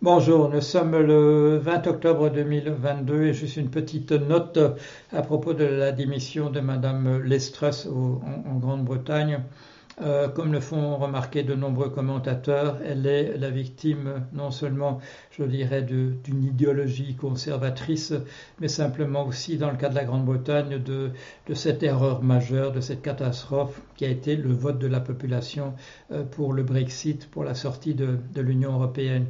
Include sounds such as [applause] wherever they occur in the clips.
Bonjour, nous sommes le 20 octobre 2022 et juste une petite note à propos de la démission de Madame Lestrus en, Grande-Bretagne. Euh, comme le font remarquer de nombreux commentateurs, elle est la victime non seulement, je dirais, d'une idéologie conservatrice, mais simplement aussi, dans le cas de la Grande-Bretagne, de, cette erreur majeure, de cette catastrophe qui a été le vote de la population euh, pour le Brexit, pour la sortie de l'Union européenne.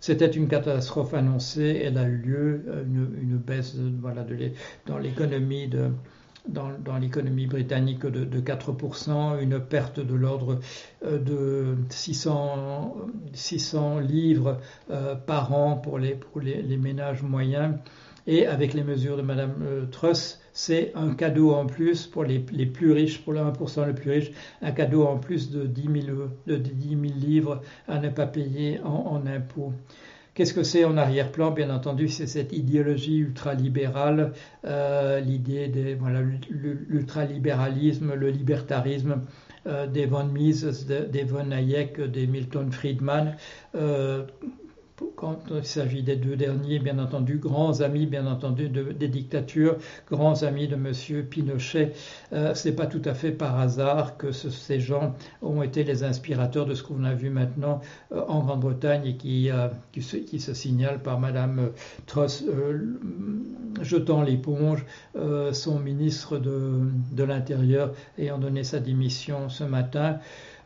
C'était une catastrophe annoncée. Elle a eu lieu, euh, une, baisse voilà, dans l'économie dans, l'économie britannique de, 4%, une perte de l'ordre euh, de 600, 600 livres euh, par an pour les, pour les ménages moyens. Et avec les mesures de Madame euh, Truss, c'est un cadeau en plus pour les, plus riches, pour les 1% les plus riches, un cadeau en plus de 10 000, de 10 000 livres à ne pas payer en, impôts. Qu'est-ce que c'est en arrière-plan? Bien entendu, c'est cette idéologie ultralibérale, euh, l'idée des voilà, l'ultralibéralisme, le libertarisme euh, des von Mises, des von Hayek, des Milton Friedman. Euh, quand il s'agit des deux derniers, bien entendu, grands amis, bien entendu, des dictatures, grands amis de M. Pinochet. Euh, Ce n'est pas tout à fait par hasard que ces gens ont été les inspirateurs de ce qu'on a vu maintenant euh, en Grande-Bretagne et qui, euh, qui, se, signale par Mme Truss jetant l'éponge, son ministre de l'Intérieur ayant donné sa démission ce matin.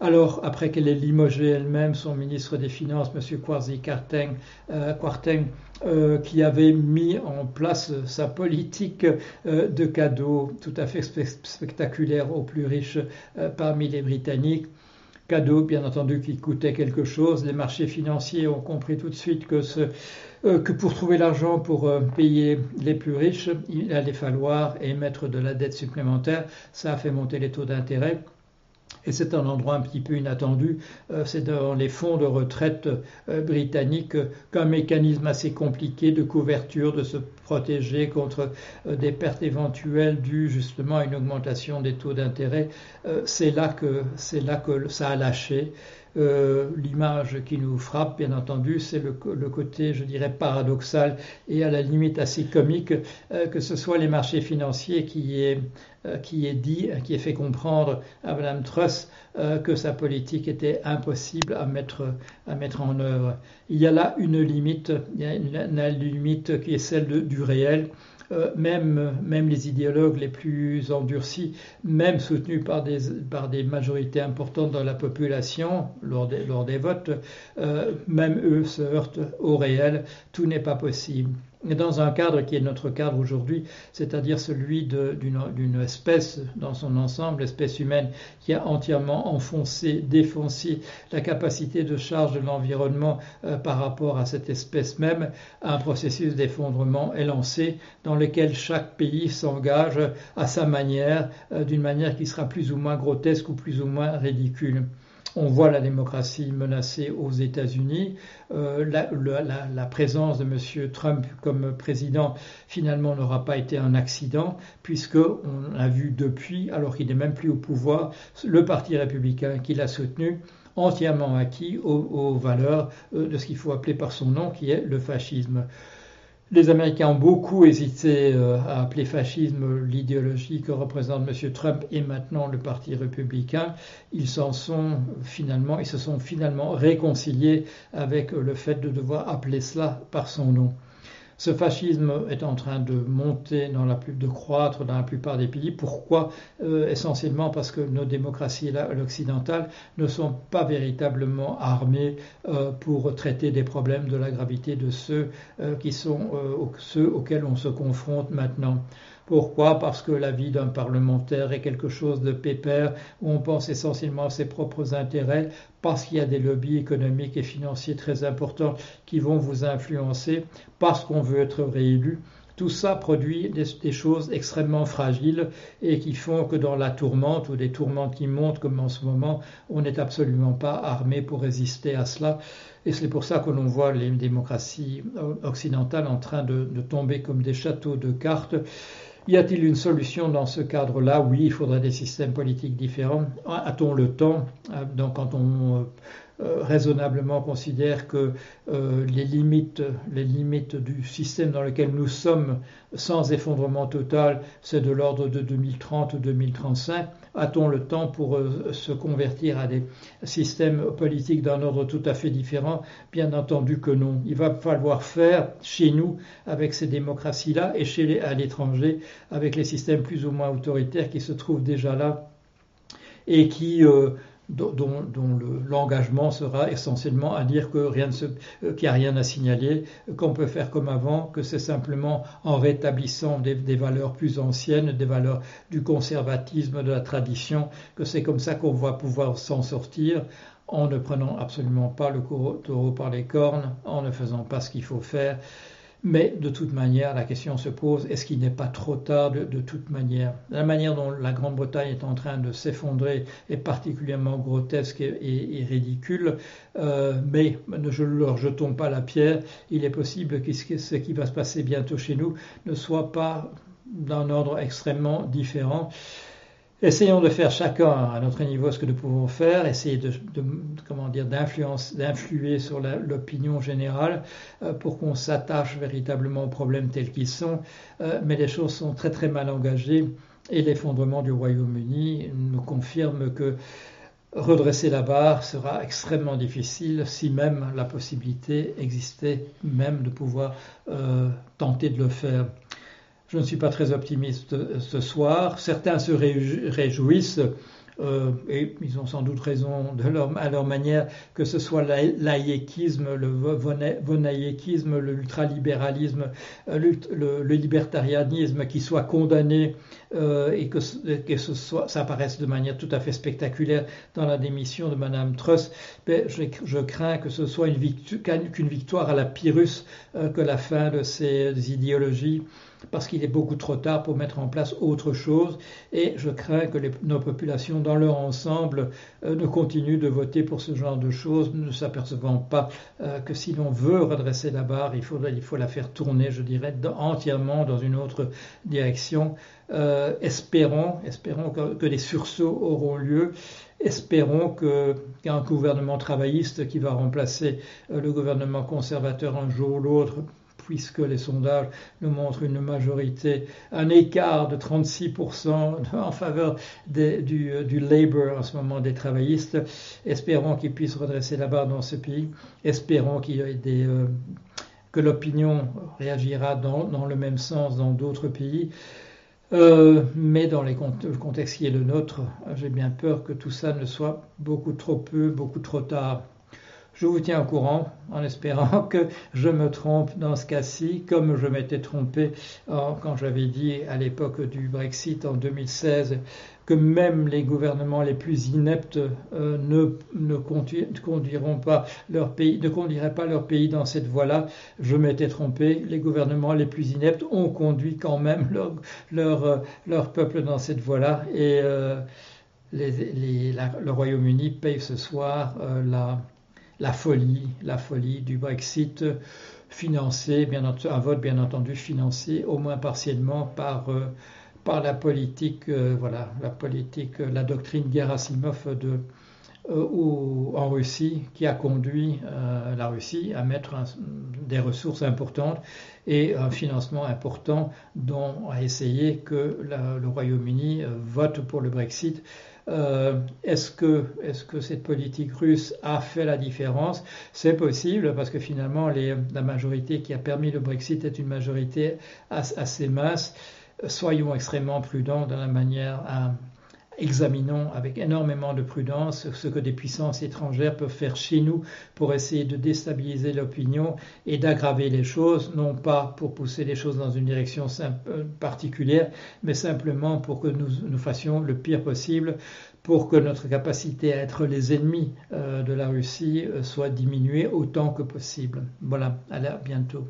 Alors, après qu'elle ait limogé elle-même son ministre des Finances, M. Kwasi Kwarteng, euh, euh, qui avait mis en place sa politique euh, de cadeaux tout à fait spectaculaire aux plus riches parmi les Britanniques. Cadeaux, bien entendu, qui coûtaient quelque chose. Les marchés financiers ont compris tout de suite que, que pour trouver l'argent pour payer les plus riches, il allait falloir émettre de la dette supplémentaire. Ça a fait monter les taux d'intérêt. Et c'est un endroit un petit peu inattendu. Euh, c'est dans les fonds de retraite euh, britanniques qu'un mécanisme assez compliqué de couverture, de se protéger contre euh, des pertes éventuelles dues justement à une augmentation des taux d'intérêt. C'est là que c'est là que ça a lâché. Euh, l'image qui nous frappe, bien entendu, c'est le, côté, je dirais, paradoxal et à la limite assez comique euh, que ce soit les marchés financiers qui aient, euh, qui est dit, qui ait fait comprendre à Mme Truss que sa politique était impossible à mettre, à mettre en œuvre. Il y a là une limite, il y a une, limite qui est celle du réel. Euh, même, même les idéologues les plus endurcis, même soutenus par des, par des majorités importantes dans la population lors des, lors des votes, euh, même eux se heurtent au réel. Tout n'est pas possible dans un cadre qui est notre cadre aujourd'hui, c'est-à-dire celui d'une espèce dans son ensemble, l'espèce humaine, qui a entièrement enfoncé, défoncé la capacité de charge de l'environnement euh, par rapport à cette espèce même, un processus d'effondrement est lancé dans lequel chaque pays s'engage à sa manière, euh, d'une manière qui sera plus ou moins grotesque ou plus ou moins ridicule. On voit la démocratie menacée aux États-Unis. Euh, la, présence de M. Trump comme président finalement n'aura pas été un accident, puisqu'on a vu depuis, alors qu'il n'est même plus au pouvoir, le Parti républicain qui l'a soutenu entièrement acquis aux valeurs euh, de ce qu'il faut appeler par son nom, qui est le fascisme. Les Américains ont beaucoup hésité euh, à appeler fascisme l'idéologie que représente M. Trump et maintenant le Parti républicain. Ils s'en sont finalement, ils se sont finalement réconciliés avec le fait de devoir appeler cela par son nom. Ce fascisme est en train de monter, de croître dans la plupart des pays. Pourquoi? Euh, Essentiellement parce que nos démocraties occidentales ne sont pas véritablement armées euh, pour traiter des problèmes de la gravité de ceux euh, qui sont ceux auxquels on se confronte maintenant. Pourquoi? Parce que la vie d'un parlementaire est quelque chose de pépère, où on pense essentiellement à ses propres intérêts, parce qu'il y a des lobbies économiques et financiers très importants qui vont vous influencer, parce qu'on veut être réélu. Tout ça produit des, choses extrêmement fragiles et qui font que dans la tourmente ou des tourmentes qui montent comme en ce moment, on n'est absolument pas armé pour résister à cela. Et c'est pour ça que l'on voit les démocraties occidentales en train de tomber comme des châteaux de cartes Y a-t-il une solution dans ce cadre-là? Oui, il faudrait des systèmes politiques différents. A-t-on le temps? Donc, quand on euh, raisonnablement considère que euh, les, limites, les limites du système dans lequel nous sommes sans effondrement total, c'est de l'ordre de 2030 ou 2035. A-t-on le temps pour euh, se convertir à des systèmes politiques d'un ordre tout à fait différent? Bien entendu que non. Il va falloir faire chez nous avec ces démocraties-là et chez à l'étranger avec les systèmes plus ou moins autoritaires qui se trouvent déjà là et qui dont, l'engagement sera essentiellement à dire que rien euh, qu'il n'y a rien à signaler, qu'on peut faire comme avant, que c'est simplement en rétablissant des, valeurs plus anciennes, des valeurs du conservatisme, de la tradition, que c'est comme ça qu'on va pouvoir s'en sortir en ne prenant absolument pas le taureau par les cornes, en ne faisant pas ce qu'il faut faire, mais de toute manière, la question se pose, est-ce qu'il n'est pas trop tard de, toute manière? La manière dont la Grande-Bretagne est en train de s'effondrer est particulièrement grotesque et, ridicule, euh, mais ne leur jetons pas la pierre. Il est possible que ce qui va se passer bientôt chez nous ne soit pas d'un ordre extrêmement différent. Essayons de faire chacun à notre niveau ce que nous pouvons faire, essayer de, d'influer sur l'opinion générale euh, pour qu'on s'attache véritablement aux problèmes tels qu'ils sont. Euh, mais les choses sont très très mal engagées et l'effondrement du Royaume-Uni nous confirme que redresser la barre sera extrêmement difficile si même la possibilité existait même de pouvoir euh, tenter de le faire. Je ne suis pas très optimiste euh, ce soir. Certains se réjouissent, euh, et ils ont sans doute raison à leur manière, que ce soit l'aïéquisme, le vonaïéquisme, l'ultralibéralisme, euh, le, le, libertarianisme qui soit condamné et que, ce soit, ça apparaisse de manière tout à fait spectaculaire dans la démission de Madame Truss. Mais je, je, crains que ce soit qu'une victoire à la Pyrrhus que la fin de ces idéologies parce qu'il est beaucoup trop tard pour mettre en place autre chose et je crains que nos populations dans leur ensemble euh, ne continuent de voter pour ce genre de choses, ne s'apercevant pas euh, que si l'on veut redresser la barre, il faut, la faire tourner, je dirais, entièrement dans une autre direction. Euh, espérons, espérons que, que, les sursauts auront lieu. Espérons qu'un gouvernement travailliste qui va remplacer le gouvernement conservateur un jour ou l'autre puisque les sondages nous montrent une majorité, un écart de 36% en faveur du, Labour en ce moment des travaillistes. Espérons qu'ils puissent redresser la barre dans ce pays. Espérons euh, que l'opinion réagira dans, le même sens dans d'autres pays. Euh, mais dans les, le contexte qui est le nôtre, j'ai bien peur que tout ça ne soit beaucoup trop peu, beaucoup trop tard. Je vous tiens au courant en espérant [laughs] que je me trompe dans ce cas-ci, comme je m'étais trompé quand j'avais dit à l'époque du Brexit en 2016 que même les gouvernements les plus ineptes euh, ne, conduiront pas leur pays, ne conduiraient pas leur pays dans cette voie-là. Je m'étais trompé. Les gouvernements les plus ineptes ont conduit quand même leur, euh, peuple dans cette voie-là. Et euh, le Royaume-Uni paye ce soir la, la folie, la folie du Brexit financé, bien un vote bien entendu financé au moins partiellement par, euh, la politique, euh, voilà, la politique, la doctrine Gerasimov de, euh, en Russie qui a conduit la Russie à mettre des ressources importantes et un financement important dont a essayé que le Royaume-Uni vote pour le Brexit euh, est-ce que, est que, cette politique russe a fait la différence? C'est possible parce que finalement la majorité qui a permis le Brexit est une majorité assez mince. Soyons extrêmement prudents dans la manière à, examinons avec énormément de prudence ce que des puissances étrangères peuvent faire chez nous pour essayer de déstabiliser l'opinion et d'aggraver les choses, non pas pour pousser les choses dans une direction euh, particulière, mais simplement pour que nous, fassions le pire possible, pour que notre capacité à être les ennemis euh, de la Russie euh, soit diminuée autant que possible. Voilà, à bientôt.